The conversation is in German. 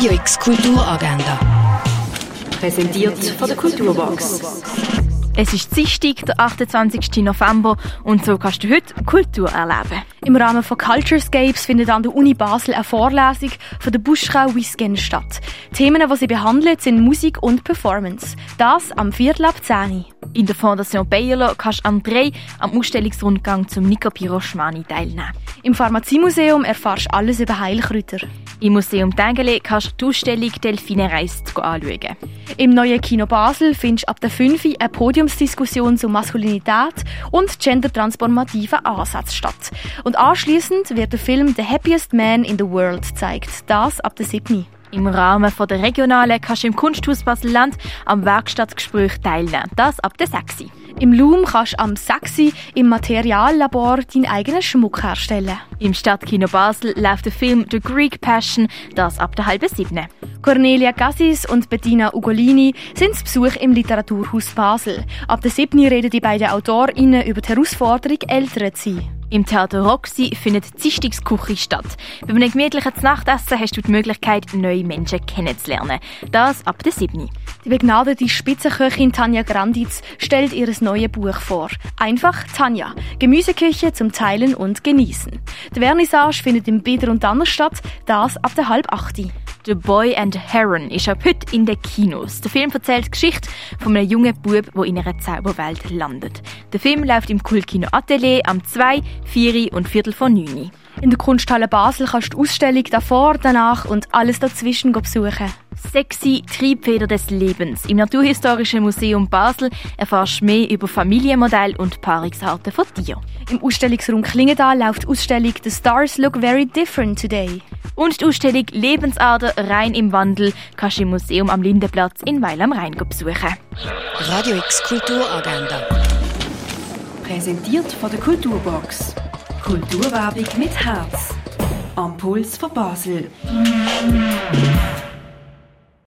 Radio X Kulturagenda. Präsentiert von der Kulturbox. Es ist Dienstag, der 28. November und so kannst du heute Kultur erleben. Im Rahmen von Culturescapes findet an der Uni Basel eine Vorlesung von der Buschrau Wisgen statt. Themen, die sie behandelt, sind Musik und Performance. Das am Viertel ab 10 In der Fondation Bayerlo kannst du am 3 am Ausstellungsrundgang zum Nico Piroschmani teilnehmen. Im Pharmaziemuseum erfährst du alles über Heilkräuter. Im Museum Tengele kannst du die Ausstellung Delfine reist anschauen. Im neuen Kino Basel findest du ab der 5 eine Podiumsdiskussion zur Maskulinität und gendertransformativen Ansätzen statt. Und anschließend wird der Film The Happiest Man in the World gezeigt. Das ab der 7. Im Rahmen der Regionalen kannst du im Kunsthaus Basel-Land am Werkstattgespräch teilnehmen. Das ab der 6. Im Loom kannst du am 6. im Materiallabor deinen eigenen Schmuck herstellen. Im Stadtkino Basel läuft der Film The Greek Passion, das ab der halben 7. Cornelia Cassis und Bettina Ugolini sind zu Besuch im Literaturhaus Basel. Ab der 7. reden die beiden AutorInnen über die Herausforderung, Eltern zu sein. Im Theater Roxy findet die Dienstagsküche statt. Bei einem gemütlichen Nachtessen hast du die Möglichkeit, neue Menschen kennenzulernen. Das ab der 7. Die begnadete Spitzenköchin Tanja Granditz stellt ihr neues Buch vor. Einfach Tanja. Gemüseküche zum Teilen und Genießen. Die Vernissage findet im Bieder und Danner statt, das ab der halb 8. The Boy and Heron ist ab heute in den Kinos. Der Film erzählt die Geschichte von einem jungen Bub, der in einer Zauberwelt landet. Der Film läuft im Kultkino Atelier am 2, 4 und Viertel von 9. In der Kunsthalle Basel kannst du die Ausstellung davor, danach und alles dazwischen besuchen. Sexy Triebfeder des Lebens. Im Naturhistorischen Museum Basel erfährst du mehr über Familienmodell und Paarungsarten von Tieren. Im Ausstellungsraum Klingenthal läuft die Ausstellung The Stars Look Very Different Today. Und die Ausstellung Lebensader rein im Wandel kannst du im Museum am Lindenplatz in Weil am Rhein besuchen. Radio X Kulturagenda. Präsentiert von der Kulturbox. Kulturwerbung mit Herz. Am Puls von Basel.